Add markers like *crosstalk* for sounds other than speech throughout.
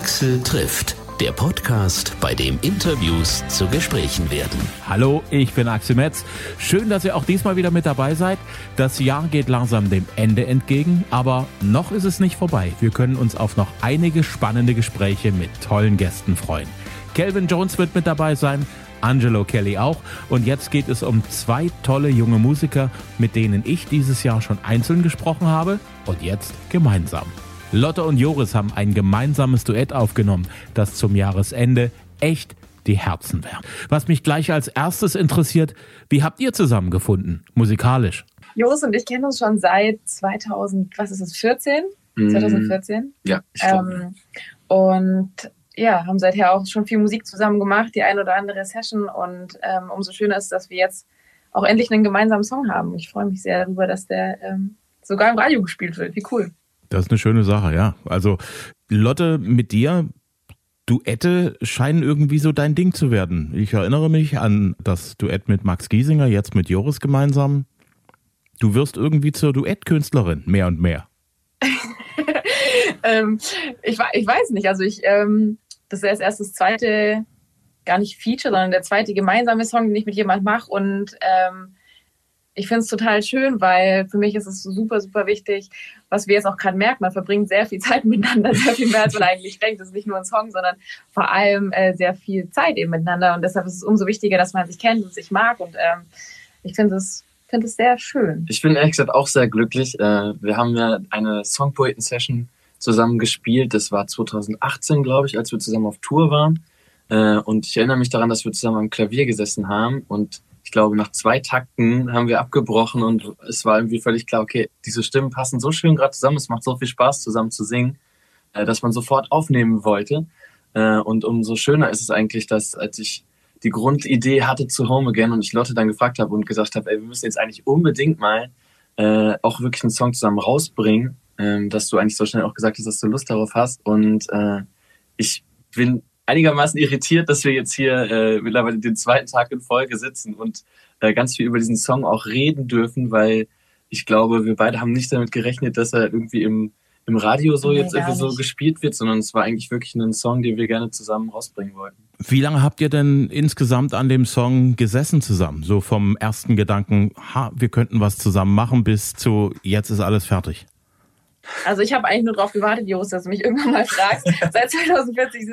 Axel trifft, der Podcast, bei dem Interviews zu Gesprächen werden. Hallo, ich bin Axel Metz. Schön, dass ihr auch diesmal wieder mit dabei seid. Das Jahr geht langsam dem Ende entgegen, aber noch ist es nicht vorbei. Wir können uns auf noch einige spannende Gespräche mit tollen Gästen freuen. Calvin Jones wird mit dabei sein, Angelo Kelly auch. Und jetzt geht es um zwei tolle junge Musiker, mit denen ich dieses Jahr schon einzeln gesprochen habe und jetzt gemeinsam. Lotte und Joris haben ein gemeinsames Duett aufgenommen, das zum Jahresende echt die Herzen wärmt. Was mich gleich als erstes interessiert, wie habt ihr zusammengefunden, musikalisch? Joris und ich kennen uns schon seit 2000, was ist es, 14? 2014? Ja, ähm, und ja, haben seither auch schon viel Musik zusammen gemacht, die ein oder andere Session und ähm, umso schöner ist, dass wir jetzt auch endlich einen gemeinsamen Song haben. Ich freue mich sehr darüber, dass der ähm, sogar im Radio gespielt wird. Wie cool. Das ist eine schöne Sache, ja. Also Lotte, mit dir, Duette scheinen irgendwie so dein Ding zu werden. Ich erinnere mich an das Duett mit Max Giesinger, jetzt mit Joris gemeinsam. Du wirst irgendwie zur Duettkünstlerin, mehr und mehr. *laughs* ähm, ich, ich weiß nicht, also ich, ähm, das ist erst das zweite, gar nicht Feature, sondern der zweite gemeinsame Song, den ich mit jemand mache und ähm, ich finde es total schön, weil für mich ist es super, super wichtig, was wir jetzt auch gerade merken, man verbringt sehr viel *laughs* Zeit miteinander, sehr viel mehr, als man eigentlich denkt. Das ist nicht nur ein Song, sondern vor allem äh, sehr viel Zeit eben miteinander. Und deshalb ist es umso wichtiger, dass man sich kennt und sich mag. Und ähm, ich finde es finde sehr schön. Ich bin ehrlich gesagt auch sehr glücklich. Äh, wir haben ja eine Songpoeten-Session zusammen gespielt. Das war 2018, glaube ich, als wir zusammen auf Tour waren. Äh, und ich erinnere mich daran, dass wir zusammen am Klavier gesessen haben und ich glaube, nach zwei Takten haben wir abgebrochen und es war irgendwie völlig klar, okay, diese Stimmen passen so schön gerade zusammen, es macht so viel Spaß zusammen zu singen, äh, dass man sofort aufnehmen wollte. Äh, und umso schöner ist es eigentlich, dass als ich die Grundidee hatte zu Home Again und ich Lotte dann gefragt habe und gesagt habe, ey, wir müssen jetzt eigentlich unbedingt mal äh, auch wirklich einen Song zusammen rausbringen, äh, dass du eigentlich so schnell auch gesagt hast, dass du Lust darauf hast. Und ich bin einigermaßen irritiert, dass wir jetzt hier äh, mittlerweile den zweiten Tag in Folge sitzen und äh, ganz viel über diesen Song auch reden dürfen, weil ich glaube, wir beide haben nicht damit gerechnet, dass er irgendwie im, im Radio so nee, jetzt irgendwie so gespielt wird, sondern es war eigentlich wirklich ein Song, den wir gerne zusammen rausbringen wollten. Wie lange habt ihr denn insgesamt an dem Song gesessen zusammen? So vom ersten Gedanken, ha, wir könnten was zusammen machen, bis zu jetzt ist alles fertig. Also ich habe eigentlich nur darauf gewartet, Joris, dass du mich irgendwann mal fragst. *laughs* Seit 2040,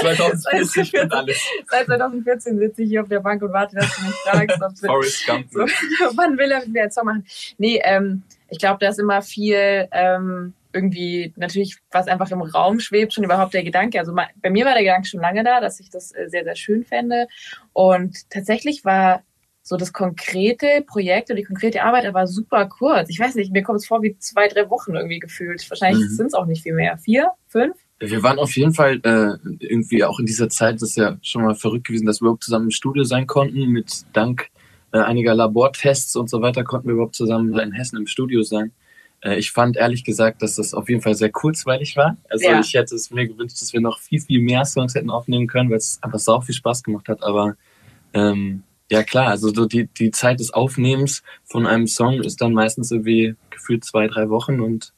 2040 seit, alles. Seit 2014 sitze ich hier auf der Bank und warte, dass du mich fragst. Forrest Gump. So, *laughs* wann will er mit mir einen Song machen? Nee, ähm, ich glaube, da ist immer viel ähm, irgendwie natürlich, was einfach im Raum schwebt, schon überhaupt der Gedanke. Also bei mir war der Gedanke schon lange da, dass ich das äh, sehr, sehr schön fände. Und tatsächlich war so das konkrete Projekt und die konkrete Arbeit aber super kurz. Ich weiß nicht, mir kommt es vor wie zwei, drei Wochen irgendwie gefühlt. Wahrscheinlich mhm. sind es auch nicht viel mehr. Vier, fünf? Wir waren auf jeden Fall äh, irgendwie auch in dieser Zeit, das ist ja schon mal verrückt gewesen, dass wir überhaupt zusammen im Studio sein konnten. Mit dank äh, einiger Labortests und so weiter konnten wir überhaupt zusammen in Hessen im Studio sein. Äh, ich fand ehrlich gesagt, dass das auf jeden Fall sehr kurzweilig war. Also ja. ich hätte es mir gewünscht, dass wir noch viel, viel mehr Songs hätten aufnehmen können, weil es einfach sau viel Spaß gemacht hat. Aber ähm, ja klar, also so die, die Zeit des Aufnehmens von einem Song ist dann meistens irgendwie gefühlt zwei, drei Wochen und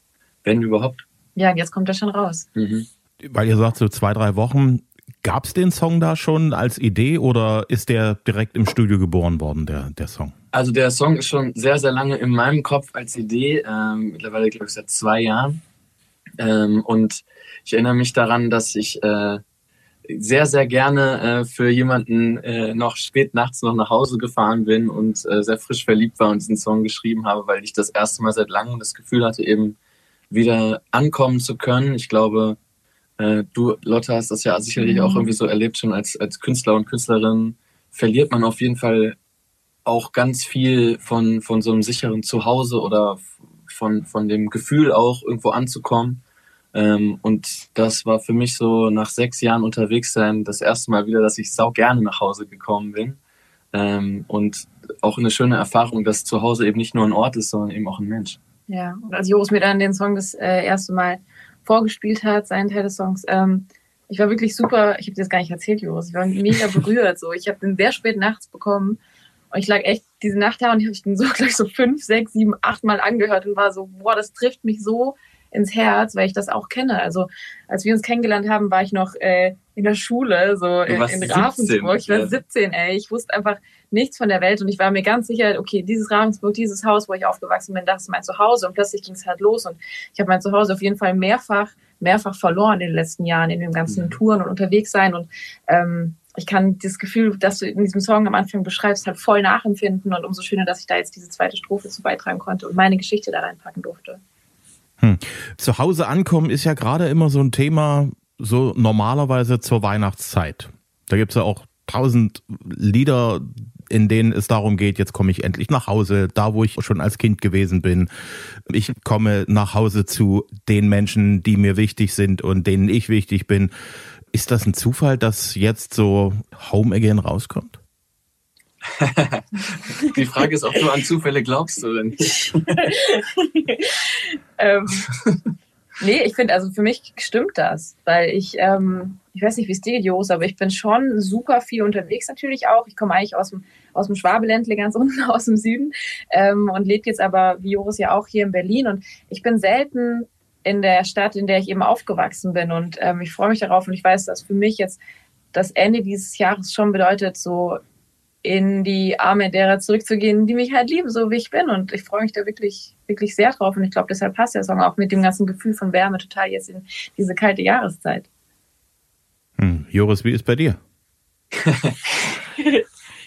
wenn überhaupt. Ja, jetzt kommt er schon raus. Mhm. Weil ihr sagt so zwei, drei Wochen, gab es den Song da schon als Idee oder ist der direkt im Studio geboren worden, der, der Song? Also der Song ist schon sehr, sehr lange in meinem Kopf als Idee, ähm, mittlerweile glaube ich seit zwei Jahren. Ähm, und ich erinnere mich daran, dass ich äh, sehr, sehr gerne äh, für jemanden äh, noch spät nachts noch nach Hause gefahren bin und äh, sehr frisch verliebt war und diesen Song geschrieben habe, weil ich das erste Mal seit langem das Gefühl hatte, eben wieder ankommen zu können. Ich glaube, äh, du, Lotte, hast das ja sicherlich mhm. auch irgendwie so erlebt schon als, als Künstler und Künstlerin, verliert man auf jeden Fall auch ganz viel von, von so einem sicheren Zuhause oder von, von dem Gefühl auch irgendwo anzukommen. Ähm, und das war für mich so nach sechs Jahren unterwegs sein das erste Mal wieder, dass ich sau gerne nach Hause gekommen bin. Ähm, und auch eine schöne Erfahrung, dass zu Hause eben nicht nur ein Ort ist, sondern eben auch ein Mensch. Ja, und als Joris mir dann den Song das äh, erste Mal vorgespielt hat, seinen Teil des Songs, ähm, ich war wirklich super, ich habe dir das gar nicht erzählt, Joris, ich war mega *laughs* berührt. So. Ich habe den sehr spät nachts bekommen und ich lag echt diese Nacht da und ich habe den so *laughs* gleich so fünf, sechs, sieben, acht Mal angehört und war so, boah, das trifft mich so ins Herz, weil ich das auch kenne. Also als wir uns kennengelernt haben, war ich noch äh, in der Schule, so in, in Ravensburg. Ich war 17, ey. Ich wusste einfach nichts von der Welt und ich war mir ganz sicher, okay, dieses Ravensburg, dieses Haus, wo ich aufgewachsen bin, das ist mein Zuhause. Und plötzlich ging es halt los und ich habe mein Zuhause auf jeden Fall mehrfach, mehrfach verloren in den letzten Jahren, in den ganzen mhm. Touren und unterwegs sein. Und ähm, ich kann das Gefühl, das du in diesem Song am Anfang beschreibst, halt voll nachempfinden und umso schöner, dass ich da jetzt diese zweite Strophe zu beitragen konnte und meine Geschichte da reinpacken durfte. Hm. Zu Hause ankommen ist ja gerade immer so ein Thema, so normalerweise zur Weihnachtszeit. Da gibt es ja auch tausend Lieder, in denen es darum geht, jetzt komme ich endlich nach Hause, da wo ich schon als Kind gewesen bin. Ich komme nach Hause zu den Menschen, die mir wichtig sind und denen ich wichtig bin. Ist das ein Zufall, dass jetzt so Home Again rauskommt? *laughs* Die Frage ist, ob du an Zufälle glaubst oder nicht. *laughs* ähm, nee, ich finde, also für mich stimmt das, weil ich, ähm, ich weiß nicht, wie es dir geht, Jos, aber ich bin schon super viel unterwegs natürlich auch. Ich komme eigentlich aus dem, aus dem Schwabeländle ganz *laughs* unten aus dem Süden ähm, und lebe jetzt aber, wie Joris ja auch, hier in Berlin und ich bin selten in der Stadt, in der ich eben aufgewachsen bin. Und ähm, ich freue mich darauf und ich weiß, dass für mich jetzt das Ende dieses Jahres schon bedeutet, so in die Arme derer zurückzugehen, die mich halt lieben, so wie ich bin. Und ich freue mich da wirklich, wirklich sehr drauf. Und ich glaube, deshalb passt der Song auch mit dem ganzen Gefühl von Wärme total jetzt in diese kalte Jahreszeit. Hm. Joris, wie ist bei dir? *laughs*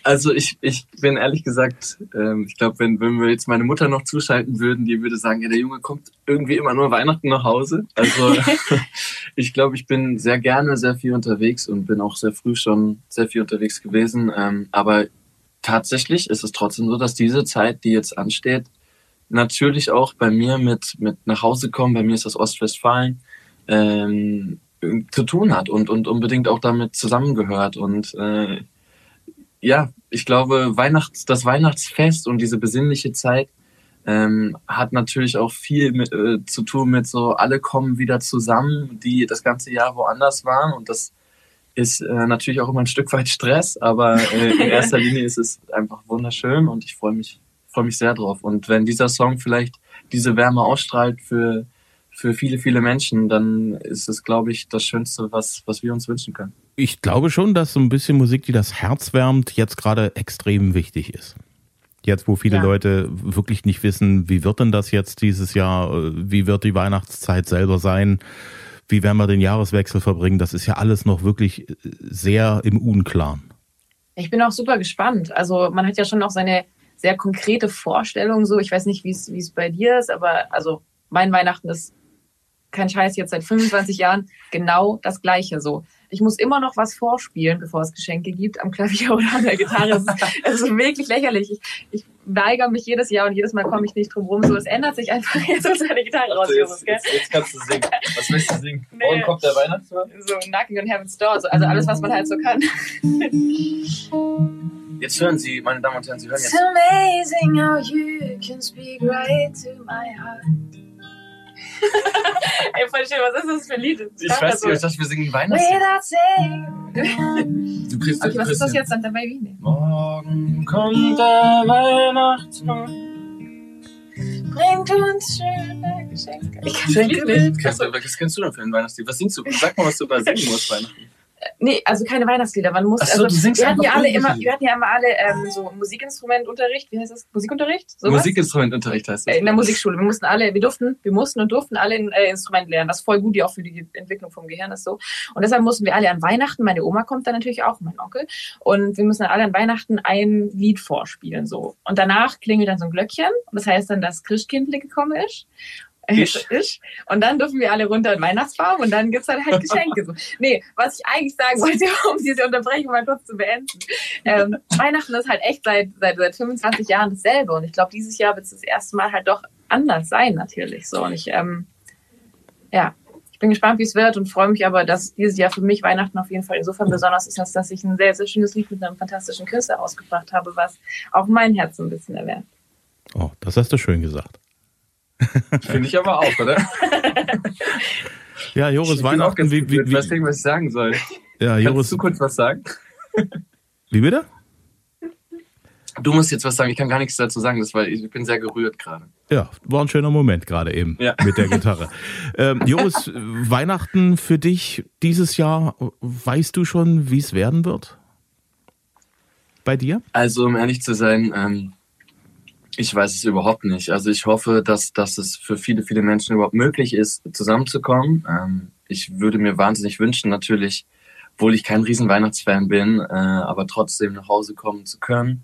Also ich, ich bin ehrlich gesagt, ähm, ich glaube, wenn, wenn wir jetzt meine Mutter noch zuschalten würden, die würde sagen, ja, der Junge kommt irgendwie immer nur Weihnachten nach Hause. Also *laughs* ich glaube, ich bin sehr gerne sehr viel unterwegs und bin auch sehr früh schon sehr viel unterwegs gewesen. Ähm, aber tatsächlich ist es trotzdem so, dass diese Zeit, die jetzt ansteht, natürlich auch bei mir mit, mit nach Hause kommen, bei mir ist das Ostwestfalen, ähm, zu tun hat und, und unbedingt auch damit zusammengehört. Und äh, ja, ich glaube, Weihnachts, das Weihnachtsfest und diese besinnliche Zeit ähm, hat natürlich auch viel mit, äh, zu tun mit so, alle kommen wieder zusammen, die das ganze Jahr woanders waren und das ist äh, natürlich auch immer ein Stück weit Stress, aber äh, in *laughs* erster Linie ist es einfach wunderschön und ich freue mich, freue mich sehr drauf. Und wenn dieser Song vielleicht diese Wärme ausstrahlt für, für viele, viele Menschen, dann ist es, glaube ich, das Schönste, was, was wir uns wünschen können ich glaube schon, dass so ein bisschen Musik, die das Herz wärmt, jetzt gerade extrem wichtig ist. Jetzt, wo viele ja. Leute wirklich nicht wissen, wie wird denn das jetzt dieses Jahr, wie wird die Weihnachtszeit selber sein, wie werden wir den Jahreswechsel verbringen, das ist ja alles noch wirklich sehr im Unklaren. Ich bin auch super gespannt. Also man hat ja schon noch seine sehr konkrete Vorstellung so. Ich weiß nicht, wie es bei dir ist, aber also mein Weihnachten ist kein Scheiß jetzt seit 25 Jahren genau das Gleiche so ich muss immer noch was vorspielen, bevor es Geschenke gibt, am Klavier *laughs* oder an der Gitarre. Es ist, es ist wirklich lächerlich. Ich, ich weigere mich jedes Jahr und jedes Mal komme ich nicht drum rum. So, es ändert sich einfach *laughs* jetzt, als eine Gitarre raus. Jetzt, jetzt, jetzt, kannst du singen. Was willst du singen? Nee. Morgen kommt der Weihnachtsmann? So, Knocking on Heaven's Door. So, also alles, was man halt so kann. *laughs* Jetzt hören Sie, meine Damen und Herren, Sie hören jetzt. It's amazing how you can speak right to my heart. *laughs* Ey, voll schön, was ist das für ein Lied? Ich weiß nicht, so. ich dachte, wir singen Weihnachtslied. Du kriegst, okay, was ist das jetzt Santa Baby? Nee. Morgen kommt der Weihnachtsmann. Bringt uns schöne Geschenke. Ich kann Geschenke mit. Was kennst du denn für ein Weihnachtslied? Was singst du? Sag mal, was du über singen musst Weihnachten. Nee, also keine Weihnachtslieder. Man muss, so, also, wir hatten ja alle immer, wir hatten ja immer alle ähm, so Musikinstrumentunterricht. Wie heißt das? Musikunterricht? So Musikinstrumentunterricht heißt das. In der Musikschule. Wir mussten alle, wir durften, wir mussten und durften alle ein äh, Instrument lernen. Das ist voll gut, die auch für die Entwicklung vom Gehirn ist so. Und deshalb mussten wir alle an Weihnachten, meine Oma kommt dann natürlich auch, mein Onkel, und wir müssen dann alle an Weihnachten ein Lied vorspielen so. Und danach klingelt dann so ein Glöckchen. Das heißt dann, dass Christkindle gekommen ist. Ich. ich. Und dann dürfen wir alle runter in Weihnachtsfarben und dann gibt's halt, halt *laughs* Geschenke. So. Nee, was ich eigentlich sagen wollte, *laughs* um diese Unterbrechung mal kurz zu beenden. Ähm, Weihnachten ist halt echt seit, seit, seit 25 Jahren dasselbe. Und ich glaube, dieses Jahr wird es das erste Mal halt doch anders sein, natürlich. So. Und ich, ähm, ja, ich bin gespannt, wie es wird und freue mich aber, dass dieses Jahr für mich Weihnachten auf jeden Fall insofern besonders ist, dass ich ein sehr, sehr schönes Lied mit einem fantastischen Künstler ausgebracht habe, was auch mein Herz so ein bisschen erwärmt. Oh, das hast du schön gesagt. Finde ich aber auch, oder? *laughs* ja, Joris, Weihnachten, wie, wie, wie, was ich, was ich sagen soll. Ja, Joris. Kannst du kurz was sagen? Wie bitte? Du musst jetzt was sagen, ich kann gar nichts dazu sagen, das war, ich bin sehr gerührt gerade. Ja, war ein schöner Moment gerade eben ja. mit der Gitarre. *laughs* ähm, Joris, Weihnachten für dich dieses Jahr, weißt du schon, wie es werden wird? Bei dir? Also, um ehrlich zu sein, ähm, ich weiß es überhaupt nicht. Also ich hoffe, dass, dass es für viele, viele Menschen überhaupt möglich ist, zusammenzukommen. Ähm, ich würde mir wahnsinnig wünschen, natürlich, obwohl ich kein riesen Weihnachtsfan bin, äh, aber trotzdem nach Hause kommen zu können,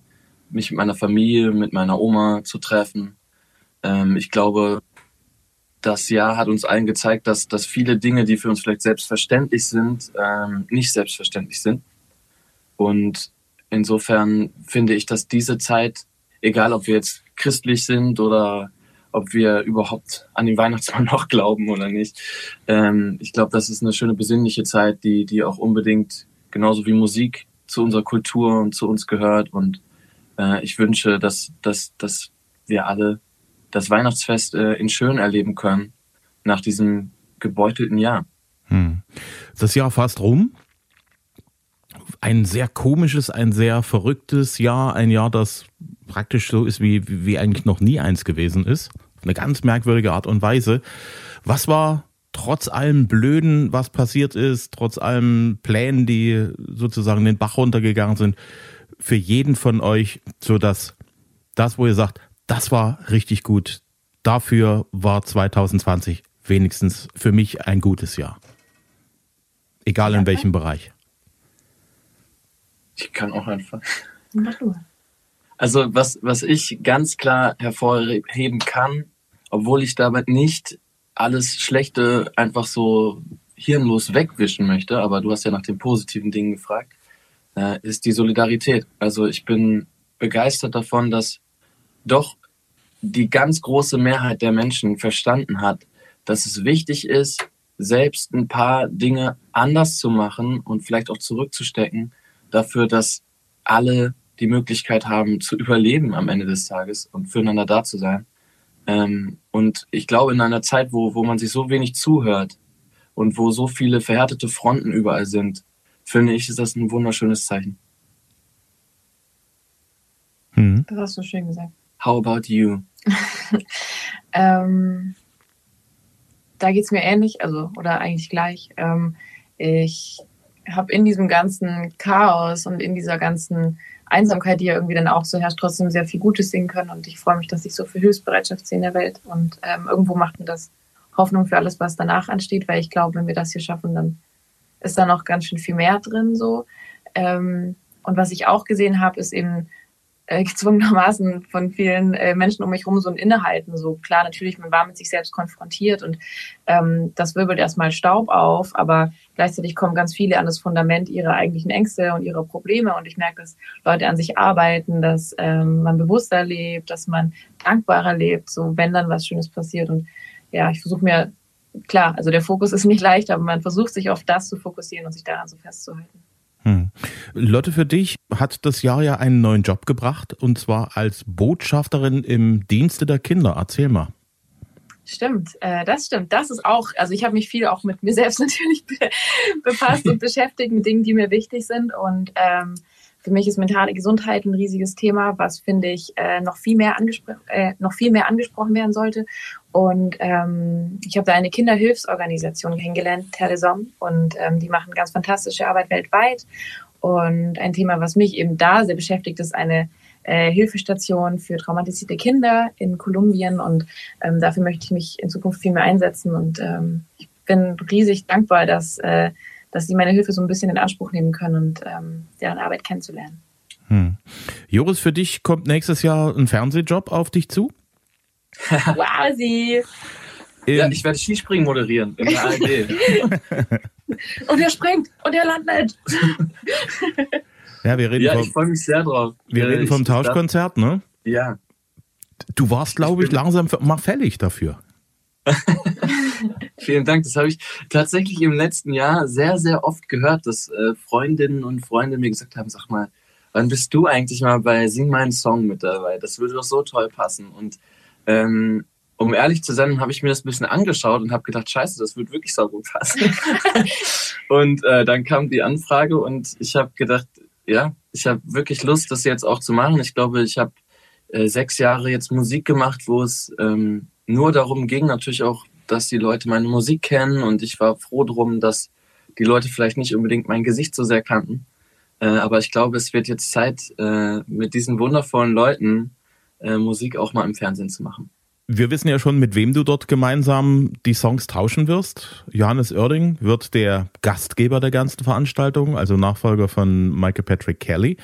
mich mit meiner Familie, mit meiner Oma zu treffen. Ähm, ich glaube, das Jahr hat uns allen gezeigt, dass, dass viele Dinge, die für uns vielleicht selbstverständlich sind, ähm, nicht selbstverständlich sind. Und insofern finde ich, dass diese Zeit egal ob wir jetzt christlich sind oder ob wir überhaupt an den Weihnachtsmann *laughs* noch glauben oder nicht. Ähm, ich glaube, das ist eine schöne besinnliche Zeit, die, die auch unbedingt genauso wie Musik zu unserer Kultur und zu uns gehört. Und äh, ich wünsche, dass, dass, dass wir alle das Weihnachtsfest äh, in schön erleben können nach diesem gebeutelten Jahr. Hm. Das Jahr fast rum ein sehr komisches, ein sehr verrücktes Jahr, ein Jahr, das praktisch so ist, wie, wie eigentlich noch nie eins gewesen ist. Auf eine ganz merkwürdige Art und Weise. Was war trotz allem Blöden, was passiert ist, trotz allem Plänen, die sozusagen den Bach runtergegangen sind, für jeden von euch so dass das, wo ihr sagt, das war richtig gut. Dafür war 2020 wenigstens für mich ein gutes Jahr. Egal in welchem Bereich. Ich kann auch einfach. Mach du. Also was, was ich ganz klar hervorheben kann, obwohl ich damit nicht alles Schlechte einfach so hirnlos wegwischen möchte, aber du hast ja nach den positiven Dingen gefragt, äh, ist die Solidarität. Also ich bin begeistert davon, dass doch die ganz große Mehrheit der Menschen verstanden hat, dass es wichtig ist, selbst ein paar Dinge anders zu machen und vielleicht auch zurückzustecken, dafür, dass alle die Möglichkeit haben zu überleben am Ende des Tages und füreinander da zu sein. Ähm, und ich glaube, in einer Zeit, wo, wo man sich so wenig zuhört und wo so viele verhärtete Fronten überall sind, finde ich, ist das ein wunderschönes Zeichen. Hm. Das hast du schön gesagt. How about you? *laughs* ähm, da geht es mir ähnlich, also oder eigentlich gleich. Ähm, ich habe in diesem ganzen Chaos und in dieser ganzen Einsamkeit, die ja irgendwie dann auch so herrscht, trotzdem sehr viel Gutes sehen können. Und ich freue mich, dass ich so viel Hilfsbereitschaft sehe in der Welt. Und ähm, irgendwo macht mir das Hoffnung für alles, was danach ansteht, weil ich glaube, wenn wir das hier schaffen, dann ist da noch ganz schön viel mehr drin so. Ähm, und was ich auch gesehen habe, ist eben, äh, *laughs* gezwungenermaßen von vielen äh, Menschen um mich herum so ein Innehalten. So klar, natürlich, man war mit sich selbst konfrontiert und ähm, das wirbelt erstmal Staub auf, aber gleichzeitig kommen ganz viele an das Fundament ihrer eigentlichen Ängste und ihrer Probleme. Und ich merke, dass Leute an sich arbeiten, dass ähm, man bewusster lebt, dass man dankbarer lebt, so wenn dann was Schönes passiert. Und ja, ich versuche mir, klar, also der Fokus ist nicht leicht, aber man versucht sich auf das zu fokussieren und sich daran so festzuhalten. Hm. Lotte, für dich hat das Jahr ja einen neuen Job gebracht und zwar als Botschafterin im Dienste der Kinder. Erzähl mal. Stimmt, äh, das stimmt. Das ist auch, also ich habe mich viel auch mit mir *laughs* selbst natürlich be befasst und beschäftigt mit Dingen, die mir wichtig sind. Und ähm, für mich ist mentale Gesundheit ein riesiges Thema, was finde ich äh, noch viel mehr äh, noch viel mehr angesprochen werden sollte. Und ähm, ich habe da eine Kinderhilfsorganisation kennengelernt, Telesom, und ähm, die machen ganz fantastische Arbeit weltweit. Und ein Thema, was mich eben da sehr beschäftigt, ist eine äh, Hilfestation für traumatisierte Kinder in Kolumbien. Und ähm, dafür möchte ich mich in Zukunft viel mehr einsetzen. Und ähm, ich bin riesig dankbar, dass, äh, dass sie meine Hilfe so ein bisschen in Anspruch nehmen können und ähm, deren Arbeit kennenzulernen. Hm. Joris, für dich kommt nächstes Jahr ein Fernsehjob auf dich zu? *laughs* wow, sie. Ja, ich werde Skispringen moderieren in der ARD. *laughs* und er springt und er landet. *laughs* ja, wir reden ja, vom, ich freue mich sehr drauf. Wir reden vom Tauschkonzert, ne? Ja. Du warst, glaube ich, langsam mal fällig dafür. *laughs* Vielen Dank. Das habe ich tatsächlich im letzten Jahr sehr, sehr oft gehört, dass äh, Freundinnen und Freunde mir gesagt haben, sag mal, wann bist du eigentlich mal bei Sing meinen Song mit dabei? Das würde doch so toll passen. Und ähm, um ehrlich zu sein, habe ich mir das ein bisschen angeschaut und habe gedacht, scheiße, das wird wirklich so passen. *laughs* und äh, dann kam die Anfrage und ich habe gedacht, ja, Ich habe wirklich Lust, das jetzt auch zu machen. Ich glaube, ich habe äh, sechs Jahre jetzt Musik gemacht, wo es ähm, nur darum ging, natürlich auch, dass die Leute meine Musik kennen und ich war froh drum, dass die Leute vielleicht nicht unbedingt mein Gesicht so sehr kannten. Äh, aber ich glaube, es wird jetzt Zeit, äh, mit diesen wundervollen Leuten äh, Musik auch mal im Fernsehen zu machen. Wir wissen ja schon, mit wem du dort gemeinsam die Songs tauschen wirst. Johannes Oerding wird der Gastgeber der ganzen Veranstaltung, also Nachfolger von Michael Patrick Kelly.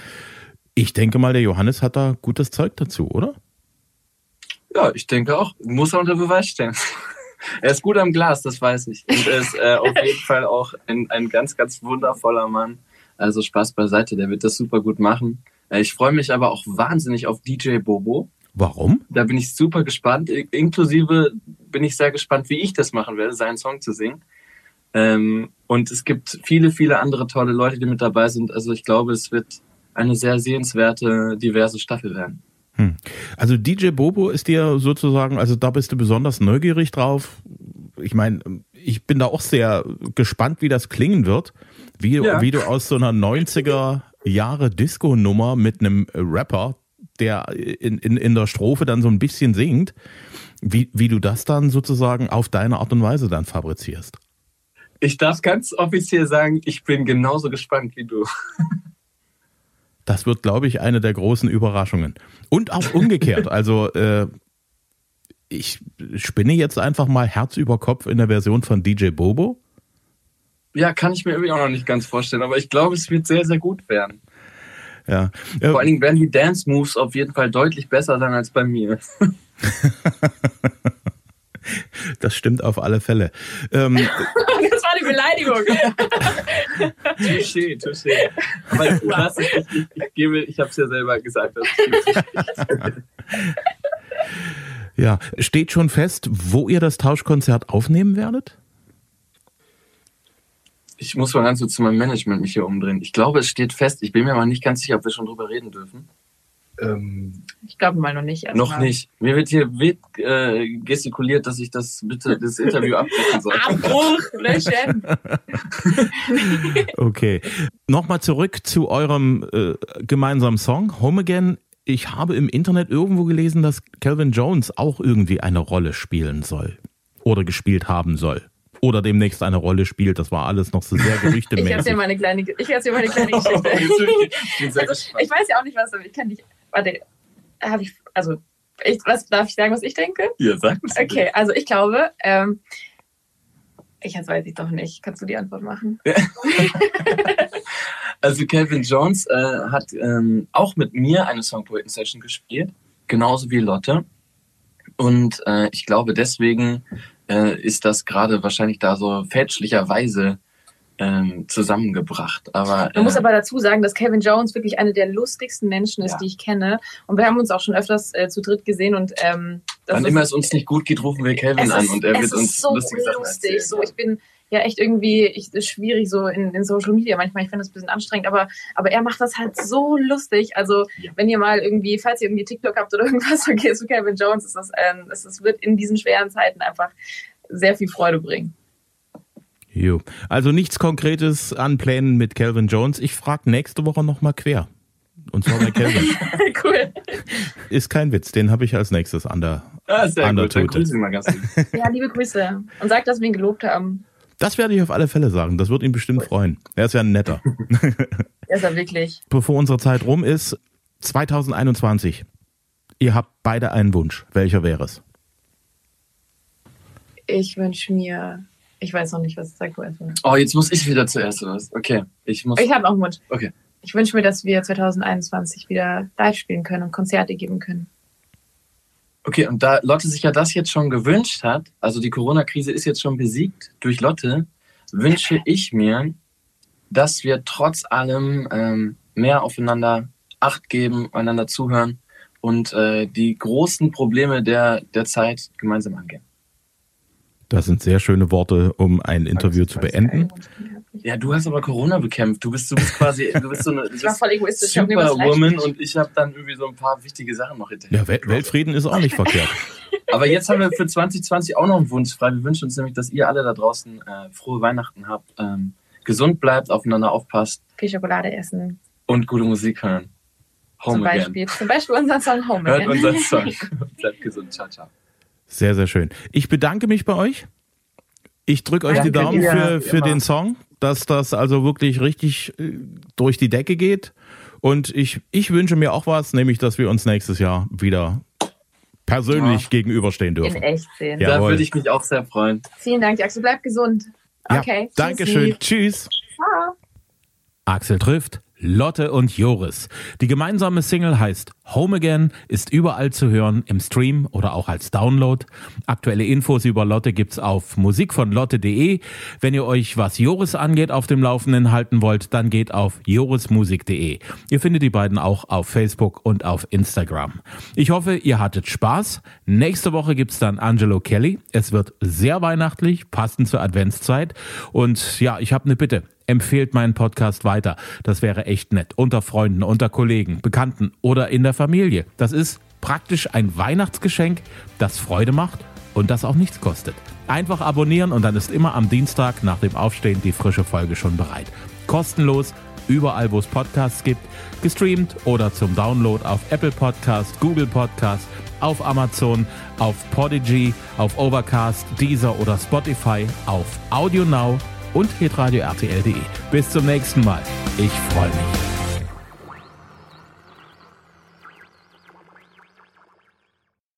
Ich denke mal, der Johannes hat da gutes Zeug dazu, oder? Ja, ich denke auch. Muss er unter Beweis stellen. *laughs* er ist gut am Glas, das weiß ich. Und er ist äh, auf jeden Fall auch ein, ein ganz, ganz wundervoller Mann. Also Spaß beiseite, der wird das super gut machen. Äh, ich freue mich aber auch wahnsinnig auf DJ Bobo. Warum? Da bin ich super gespannt. Inklusive bin ich sehr gespannt, wie ich das machen werde, seinen Song zu singen. Ähm, und es gibt viele, viele andere tolle Leute, die mit dabei sind. Also ich glaube, es wird eine sehr sehenswerte, diverse Staffel werden. Hm. Also DJ Bobo ist dir sozusagen, also da bist du besonders neugierig drauf. Ich meine, ich bin da auch sehr gespannt, wie das klingen wird. Wie, ja. wie du aus so einer 90er Jahre Disco-Nummer mit einem Rapper, der in, in, in der Strophe dann so ein bisschen singt, wie, wie du das dann sozusagen auf deine Art und Weise dann fabrizierst. Ich darf ganz offiziell sagen, ich bin genauso gespannt wie du. Das wird, glaube ich, eine der großen Überraschungen. Und auch umgekehrt. *laughs* Also äh, ich spinne jetzt einfach mal Herz über Kopf in der Version von DJ Bobo. Ja, kann ich mir irgendwie auch noch nicht ganz vorstellen, aber ich glaube, es wird sehr, sehr gut werden. Ja. Vor allen Dingen werden die Dance Moves auf jeden Fall deutlich besser sein als bei mir. *laughs* Das stimmt auf alle Fälle. Ähm, *laughs* das war eine Beleidigung. touché, touché. Aber das, ich, ich, ich, gebe, ich habe es ja selber gesagt. *laughs* ja, steht schon fest, wo ihr das Tauschkonzert aufnehmen werdet? Ich muss mal ganz kurz zu meinem Management mich hier umdrehen. Ich glaube, es steht fest. Ich bin mir aber nicht ganz sicher, ob wir schon drüber reden dürfen. Ähm, ich glaube mal noch nicht. Noch mal. nicht. Mir wird hier wild, äh, gestikuliert, dass ich das bitte das Interview abbrechen soll. Abbruch, löschen. *laughs* okay. Nochmal zurück zu eurem äh, gemeinsamen Song Home Again. Ich habe im Internet irgendwo gelesen, dass Calvin Jones auch irgendwie eine Rolle spielen soll oder gespielt haben soll oder demnächst eine Rolle spielt. Das war alles noch so sehr *laughs* gerüchtemäßig. ich erzähle mal eine kleine, ich erzähl mal eine kleine *laughs* Geschichte. also, ich weiß ja auch nicht, was, ich kann nicht, warte, habe ich, also, ich, was, darf ich sagen, was ich denke? Ja, sag. Okay, also ich glaube, ähm, ich jetzt weiß ich doch nicht. Kannst du die Antwort machen? *laughs* also Calvin Jones äh, hat ähm, auch mit mir eine Songpoeten-Session gespielt, genauso wie Lotte. Und äh, ich glaube, deswegen äh, ist das gerade wahrscheinlich da so fälschlicherweise ähm, zusammengebracht. Aber, Man muss äh, aber dazu sagen, dass Kevin Jones wirklich eine der lustigsten Menschen ist, ja. die ich kenne. Und wir haben uns auch schon öfters äh, zu dritt gesehen und ähm, Wann immer es uns nicht gut geht, rufen wir Kevin an und er wird uns so lustige Sachen lustig. Erzählen. So, ich bin ja echt irgendwie ich, ist schwierig so in, in Social Media manchmal. Ich finde das ein bisschen anstrengend, aber, aber er macht das halt so lustig. Also ja. wenn ihr mal irgendwie, falls ihr irgendwie TikTok habt oder *laughs* irgendwas, okay, zu Kevin Jones, ist das, ähm, das, das wird in diesen schweren Zeiten einfach sehr viel Freude bringen. Jo. Also nichts Konkretes an Plänen mit Calvin Jones. Ich frage nächste Woche nochmal quer. Und zwar bei Calvin. *laughs* cool. Ist kein Witz, den habe ich als nächstes an der, ah, sehr an der gut. Tote. ja, liebe Grüße. Und sag, dass wir ihn gelobt haben. Das werde ich auf alle Fälle sagen. Das wird ihn bestimmt cool. freuen. Er ist ja ein netter. *laughs* er ist ja wirklich. Bevor unsere Zeit rum ist, 2021. Ihr habt beide einen Wunsch. Welcher wäre es? Ich wünsche mir ich weiß noch nicht, was sag du erstmal. Oh, jetzt muss ich wieder zuerst was. Okay, ich muss. Ich habe auch einen Wunsch. Okay. Ich wünsche mir, dass wir 2021 wieder live spielen können und Konzerte geben können. Okay, und da Lotte sich ja das jetzt schon gewünscht hat, also die Corona-Krise ist jetzt schon besiegt durch Lotte, wünsche ich mir, dass wir trotz allem ähm, mehr aufeinander Acht geben, einander zuhören und äh, die großen Probleme der, der Zeit gemeinsam angehen. Das sind sehr schöne Worte, um ein Interview zu beenden. Ja, du hast aber Corona bekämpft. Du bist, du bist quasi, du bist so eine Superwoman und ich habe dann irgendwie so ein paar wichtige Sachen noch hinterher. Ja, Weltfrieden ist auch nicht verkehrt. *laughs* Aber jetzt haben wir für 2020 auch noch einen Wunsch frei. Wir wünschen uns nämlich, dass ihr alle da draußen äh, frohe Weihnachten habt, ähm, gesund bleibt, aufeinander aufpasst. Viel Schokolade essen. Und gute Musik hören. Home zum Beispiel, again. Zum Beispiel unseren Song Home Hört Again. unseren *laughs* Song. Bleibt gesund. Ciao, ciao. Sehr, sehr schön. Ich bedanke mich bei euch. Ich drücke euch Danke die Daumen für, für den Song, dass das also wirklich richtig äh, durch die Decke geht. Und ich, ich wünsche mir auch was, nämlich, dass wir uns nächstes Jahr wieder persönlich ja. gegenüberstehen dürfen. In echt sehen. Da würde ich mich auch sehr freuen. Vielen Dank, Axel. Bleib gesund. Okay. Ja, Dankeschön. Tschüss. Ciao. Axel trifft Lotte und Joris. Die gemeinsame Single heißt Home Again, ist überall zu hören im Stream oder auch als Download. Aktuelle Infos über Lotte gibt's auf musikvonlotte.de. Wenn ihr euch, was Joris angeht, auf dem Laufenden halten wollt, dann geht auf jorismusik.de. Ihr findet die beiden auch auf Facebook und auf Instagram. Ich hoffe, ihr hattet Spaß. Nächste Woche gibt's dann Angelo Kelly. Es wird sehr weihnachtlich, passend zur Adventszeit. Und ja, ich habe eine Bitte empfehlt meinen Podcast weiter. Das wäre echt nett. Unter Freunden, unter Kollegen, Bekannten oder in der Familie. Das ist praktisch ein Weihnachtsgeschenk, das Freude macht und das auch nichts kostet. Einfach abonnieren und dann ist immer am Dienstag nach dem Aufstehen die frische Folge schon bereit. Kostenlos, überall wo es Podcasts gibt, gestreamt oder zum Download auf Apple Podcast, Google Podcast, auf Amazon, auf Podigy, auf Overcast, Deezer oder Spotify, auf Audio Now und hitradio RTL.de. Bis zum nächsten Mal. Ich freue mich.